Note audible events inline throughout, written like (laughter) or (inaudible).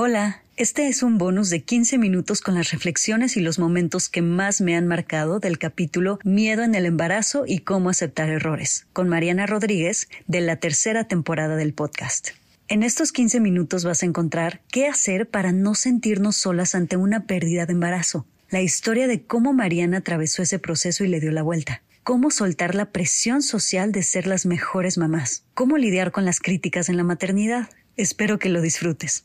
Hola, este es un bonus de 15 minutos con las reflexiones y los momentos que más me han marcado del capítulo Miedo en el embarazo y cómo aceptar errores, con Mariana Rodríguez, de la tercera temporada del podcast. En estos 15 minutos vas a encontrar qué hacer para no sentirnos solas ante una pérdida de embarazo, la historia de cómo Mariana atravesó ese proceso y le dio la vuelta, cómo soltar la presión social de ser las mejores mamás, cómo lidiar con las críticas en la maternidad. Espero que lo disfrutes.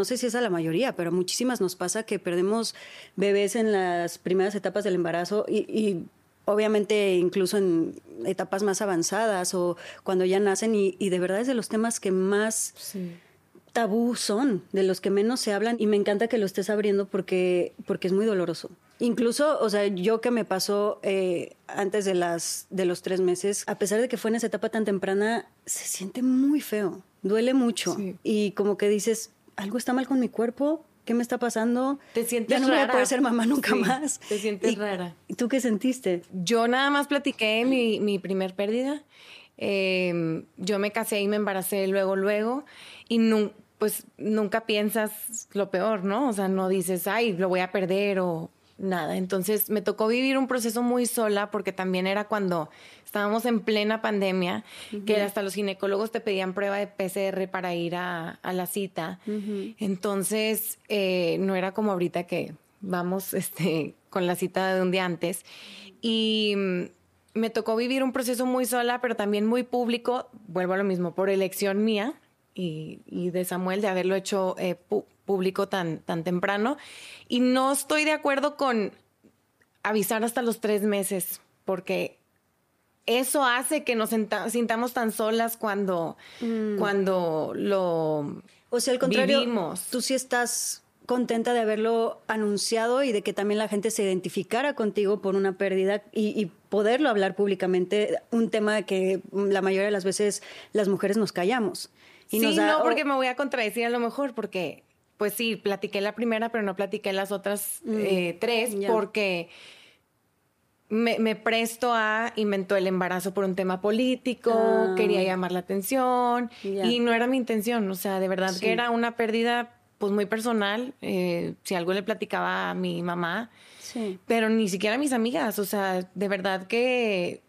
no sé si es a la mayoría, pero muchísimas nos pasa que perdemos bebés en las primeras etapas del embarazo y, obviamente incluso en etapas más avanzadas o cuando ya nacen y, de verdad es de los temas que más tabú son, de los que menos se hablan y me encanta que lo estés abriendo porque, porque es muy doloroso. Incluso, o sea, yo que me pasó eh, antes de, las, de los tres meses, a pesar de que fue en esa etapa tan temprana, se siente muy feo, duele mucho y como que dices, algo está mal con mi cuerpo, ¿qué me está pasando? Te sientes ya no rara. voy a poder ser mamá nunca más. Te sientes rara. ¿Y tú qué sentiste? Yo nada más platiqué mi, mi primer pérdida. Em, yo me casé y me embaracé luego, luego. Y pues nunca piensas lo peor, ¿no? O sea, no dices, ay, lo voy a perder o nada. Entonces me tocó vivir un proceso muy sola porque también era cuando estábamos en plena pandemia, que hasta los ginecólogos te pedían prueba de PCR para ir a, la cita. Entonces eh, no era como ahorita que vamos (laughs) este, con la cita de un día antes. Y mm, me tocó vivir un proceso muy sola, pero también muy público, vuelvo a lo mismo, por elección mía y, de Samuel de haberlo hecho eh, público tan, tan temprano. Y no estoy de acuerdo con avisar hasta los tres meses, porque eso hace que nos sintamos tan solas cuando, mm. cuando lo o sea, al contrario, tú sí estás contenta de haberlo anunciado y de que también la gente se identificara contigo por una pérdida y, poderlo hablar públicamente, un tema que la mayoría de las veces las mujeres nos callamos. Y sí, no, porque me voy a contradecir a lo mejor, porque pues sí, platiqué la primera, pero no platiqué las otras mm, eh, tres porque me, presto a inventó el embarazo por un tema político, ah. quería llamar la atención y no era mi intención, o sea, de verdad que era una pérdida pues muy personal, eh, si algo le platicaba a mi mamá, pero ni siquiera a mis amigas, o sea, de verdad que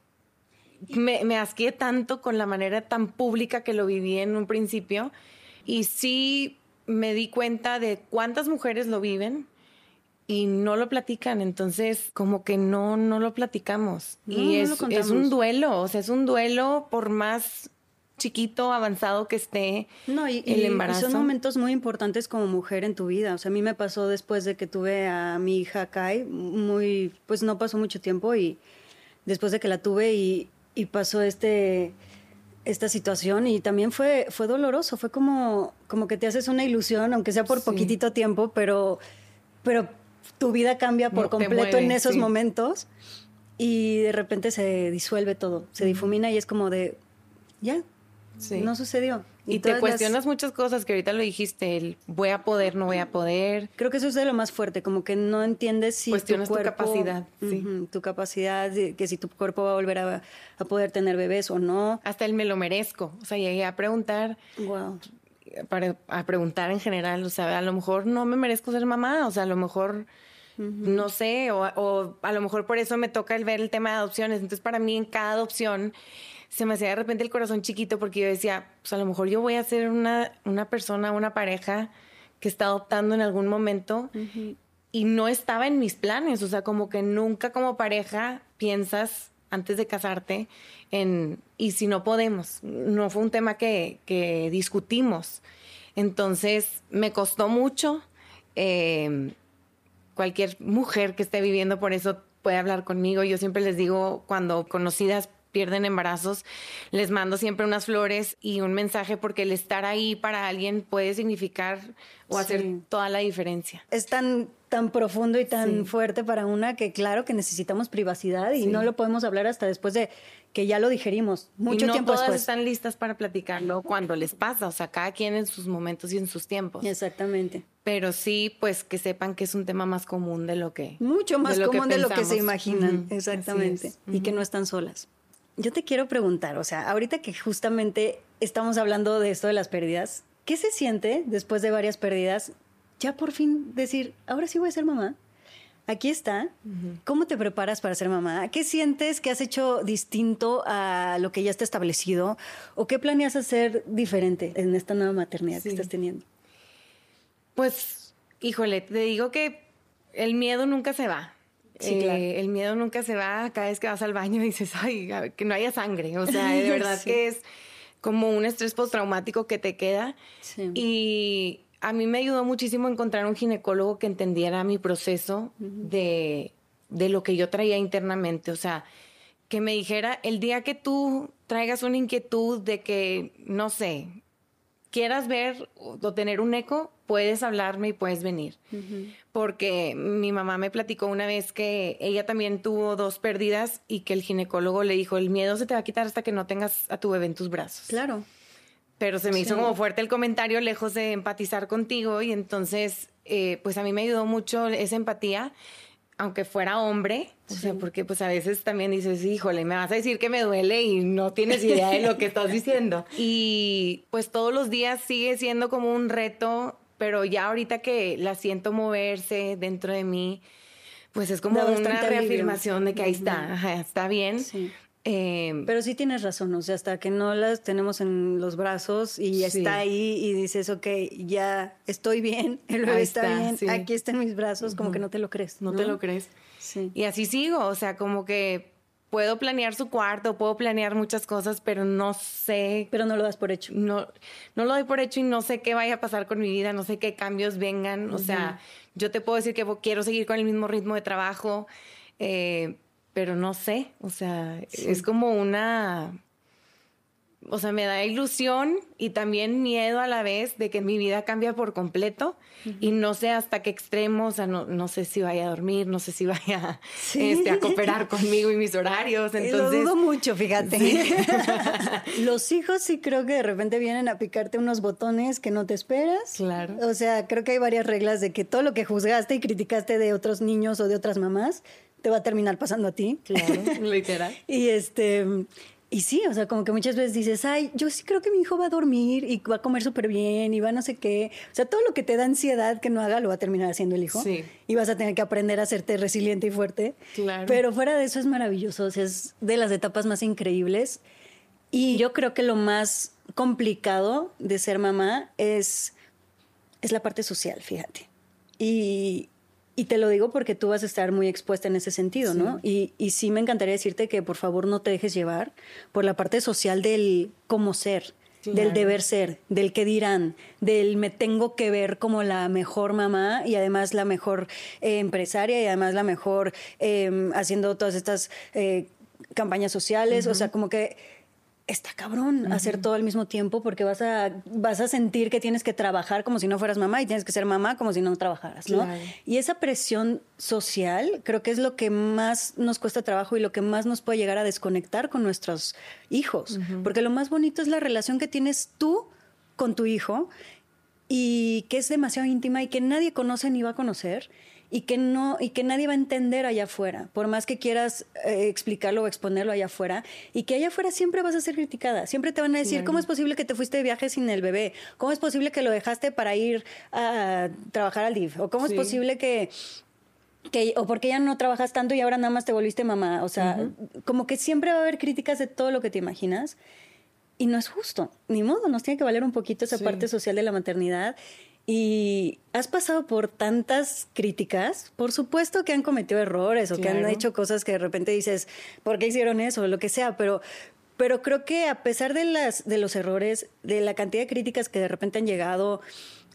me, me asqué tanto con la manera tan pública que lo viví en un principio y sí me di cuenta de cuántas mujeres lo viven y no lo platican, entonces como que no, no lo platicamos. y es, es un duelo, o sea, es un duelo por más chiquito, avanzado que esté no, y, el embarazo. son momentos muy importantes como mujer en tu vida. O sea, a mí me pasó después de que tuve a mi hija Kai, muy, pues no pasó mucho tiempo y después de que la tuve y, y pasó este esta situación y también fue, fue doloroso, fue como, como que te haces una ilusión, aunque sea por poquitito tiempo, pero, pero tu vida cambia por completo en esos momentos y de repente se disuelve todo, se difumina y es como de, ya, no sucedió. Y, te cuestionas muchas cosas que ahorita lo dijiste, el voy a poder, no voy a poder. Creo que eso es de lo más fuerte, como que no entiendes si cuestionas tu, capacidad, tu capacidad, que si tu cuerpo va a volver a, poder tener bebés o no. Hasta el me lo merezco, o sea, llegué a preguntar. Wow. Para, a preguntar en general, o sea, a lo mejor no me merezco ser mamá, o sea, a lo mejor no sé, o, o, a lo mejor por eso me toca el ver el tema de adopciones. Entonces, para mí, en cada adopción se me hacía de repente el corazón chiquito porque yo decía, pues a lo mejor yo voy a ser una, una persona, una pareja que está adoptando en algún momento y no estaba en mis planes, o sea, como que nunca como pareja piensas antes de casarte en, y si no podemos, no fue un tema que, que discutimos. Entonces, me costó mucho. Eh, cualquier mujer que esté viviendo por eso puede hablar conmigo. Yo siempre les digo, cuando conocidas pierden embarazos, les mando siempre unas flores y un mensaje porque el estar ahí para alguien puede significar o hacer toda la diferencia. Es tan tan profundo y tan fuerte para una que claro que necesitamos privacidad y no lo podemos hablar hasta después de que ya lo digerimos mucho y no tiempo todas están listas para platicarlo cuando les pasa, o sea, cada quien en sus momentos y en sus tiempos. Exactamente. Pero sí, pues que sepan que es un tema más común de lo que mucho más común de lo que se imaginan, exactamente, y que no están solas. Yo te quiero preguntar, o sea, ahorita que justamente estamos hablando de esto de las pérdidas, ¿qué se siente después de varias pérdidas ya por fin decir, ahora sí voy a ser mamá? Aquí está. ¿Cómo te preparas para ser mamá? ¿Qué sientes que has hecho distinto a lo que ya está establecido? ¿O qué planeas hacer diferente en esta nueva maternidad que estás teniendo? Pues, híjole, te digo que el miedo nunca se va. Sí, claro. Eh, el miedo nunca se va. Cada vez que vas al baño (laughs) dices, ay, que no haya sangre. O sea, de (laughs) verdad que es como un estrés postraumático que te queda. Sí. Y a mí me ayudó muchísimo encontrar un ginecólogo que entendiera mi proceso de, de lo que yo traía internamente. O sea, que me dijera, el día que tú traigas una inquietud de que, no sé, quieras ver o tener un eco, puedes hablarme y puedes venir. Porque mi mamá me platicó una vez que ella también tuvo dos pérdidas y que el ginecólogo le dijo, el miedo se te va a quitar hasta que no tengas a tu bebé en tus brazos. Claro pero se me hizo como fuerte el comentario, lejos de empatizar contigo, y entonces, eh, pues a mí me ayudó mucho esa empatía, aunque fuera hombre, o sea, porque pues a veces también dices, híjole, me vas a decir que me duele y no tienes idea de lo que estás (laughs) diciendo. Y pues todos los días sigue siendo como un reto, pero ya ahorita que la siento moverse dentro de mí, pues es como una reafirmación de que ahí está, está bien. Sí. Em, Pero sí tienes razón, o sea, hasta que no las tenemos en los brazos y está ahí y dices, ok, ya estoy bien, (laughs) el bebé está, bien, aquí está en mis brazos, como que no te lo crees. No, te lo crees. Sí. Y así sigo, o sea, como que puedo planear su cuarto, puedo planear muchas cosas, pero no sé. Pero no lo das por hecho. No, no lo doy por hecho y no sé qué vaya a pasar con mi vida, no sé qué cambios vengan. O sea, yo te puedo decir que quiero seguir con el mismo ritmo de trabajo. Eh, pero no sé, o sea, es como una, o sea, me da ilusión y también miedo a la vez de que mi vida cambia por completo y no sé hasta qué extremo, o sea, no, no sé si vaya a dormir, no sé si vaya (laughs) este, a cooperar conmigo y mis horarios. (laughs) Entonces... Lo dudo mucho, fíjate. (laughs) Los hijos sí creo que de repente vienen a picarte unos botones que no te esperas. Claro. O sea, creo que hay varias reglas de que todo lo que juzgaste y criticaste de otros niños o de otras mamás, te va a terminar pasando a ti. Claro, (laughs) literal. y este, y sí, o sea, como que muchas veces dices, ay, yo sí creo que mi hijo va a dormir y va a comer súper bien y va a no sé qué. O sea, todo lo que te da ansiedad que no haga lo va a terminar haciendo el hijo. Sí. Y vas a tener que aprender a hacerte resiliente y fuerte. Claro. Pero fuera de eso es maravilloso, o sea, es de las etapas más increíbles. Y yo creo que lo más complicado de ser mamá es, es la parte social, fíjate. Y, y te lo digo porque tú vas a estar muy expuesta en ese sentido, ¿no? Y, y sí me encantaría decirte que por favor no te dejes llevar por la parte social del cómo ser, del deber ser, del qué dirán, del me tengo que ver como la mejor mamá y además la mejor eh, empresaria y además la mejor em, haciendo todas estas eh, campañas sociales, o sea, como que está cabrón hacer todo al mismo tiempo porque vas a, vas a sentir que tienes que trabajar como si no fueras mamá y tienes que ser mamá como si no trabajaras, ¿no? Y esa presión social creo que es lo que más nos cuesta trabajo y lo que más nos puede llegar a desconectar con nuestros hijos, porque lo más bonito es la relación que tienes tú con tu hijo y que es demasiado íntima y que nadie conoce ni va a conocer y que no y que nadie va a entender allá afuera, por más que quieras eh, explicarlo o exponerlo allá afuera, y que allá afuera siempre vas a ser criticada, siempre te van a decir cómo es posible que te fuiste de viaje sin el bebé, cómo es posible que lo dejaste para ir a trabajar al DIF, o cómo es posible que que, o porque ya no trabajas tanto y ahora nada más te volviste mamá. O sea, como que siempre va a haber críticas de todo lo que te imaginas. Y no es justo, ni modo, nos tiene que valer un poquito esa parte social de la maternidad. Y has pasado por tantas críticas, por supuesto que han cometido errores o que han hecho cosas que de repente dices, ¿por qué hicieron eso? o lo que sea, pero, pero creo que a pesar de, las, de los errores, de la cantidad de críticas que de repente han llegado,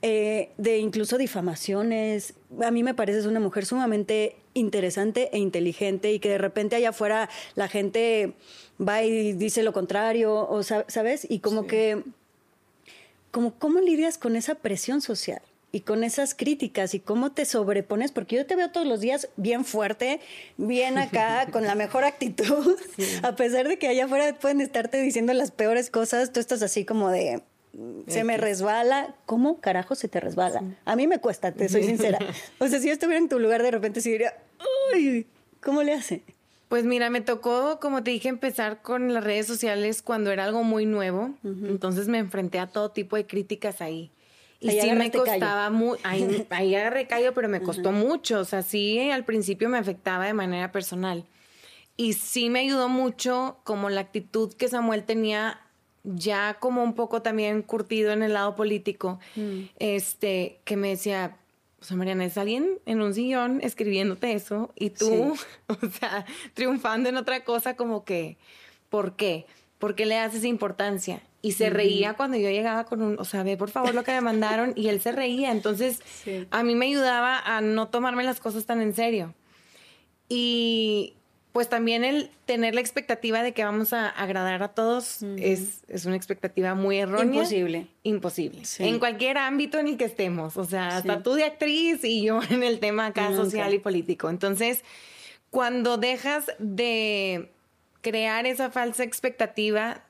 eh, de incluso difamaciones. A mí me pareces una mujer sumamente interesante e inteligente y que de repente allá afuera la gente va y dice lo contrario, o sabes, y como que, como cómo lidias con esa presión social y con esas críticas y cómo te sobrepones, porque yo te veo todos los días bien fuerte, bien acá, (laughs) con la mejor actitud, a pesar de que allá afuera pueden estarte diciendo las peores cosas, tú estás así como de, se me resbala. ¿Cómo carajo se te resbala? A mí me cuesta, te soy (laughs) sincera. O sea, si yo estuviera en tu lugar, de repente sí diría, uy, ¿cómo le hace? Pues mira, me tocó, como te dije, empezar con las redes sociales cuando era algo muy nuevo. Entonces me enfrenté a todo tipo de críticas ahí. Y sí me costaba mucho, (laughs) ahí, ahí agarré callo, pero me costó mucho. O sea, sí, al principio me afectaba de manera personal. Y sí me ayudó mucho como la actitud que Samuel tenía ya como un poco también curtido en el lado político, mm. este, que me decía, o sea, Mariana, es alguien en un sillón escribiéndote eso y tú, (laughs) o sea, triunfando en otra cosa como que, ¿por qué? ¿Por qué le haces importancia? Y se reía cuando yo llegaba con un, o sea, ve por favor lo que me mandaron y él se reía. Entonces, a mí me ayudaba a no tomarme las cosas tan en serio. Y pues también el tener la expectativa de que vamos a agradar a todos es, es, una expectativa muy errónea. Imposible. Imposible. En cualquier ámbito en el que estemos. O sea, hasta tú de actriz y yo en el tema acá social y político. Entonces, cuando dejas de crear esa falsa expectativa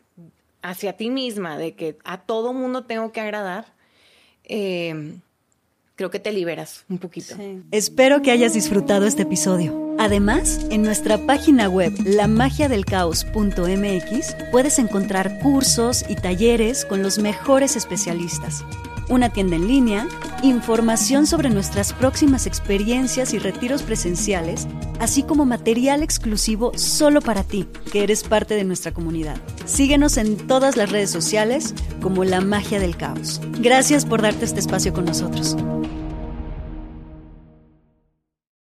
hacia ti misma de que a todo mundo tengo que agradar, eh, creo que te liberas un poquito. Espero que hayas disfrutado este episodio. Además, en nuestra página web lamagiadelcaos.mx puedes encontrar cursos y talleres con los mejores especialistas, una tienda en línea, información sobre nuestras próximas experiencias y retiros presenciales, así como material exclusivo solo para ti, que eres parte de nuestra comunidad. Síguenos en todas las redes sociales como La Magia del Caos. Gracias por darte este espacio con nosotros.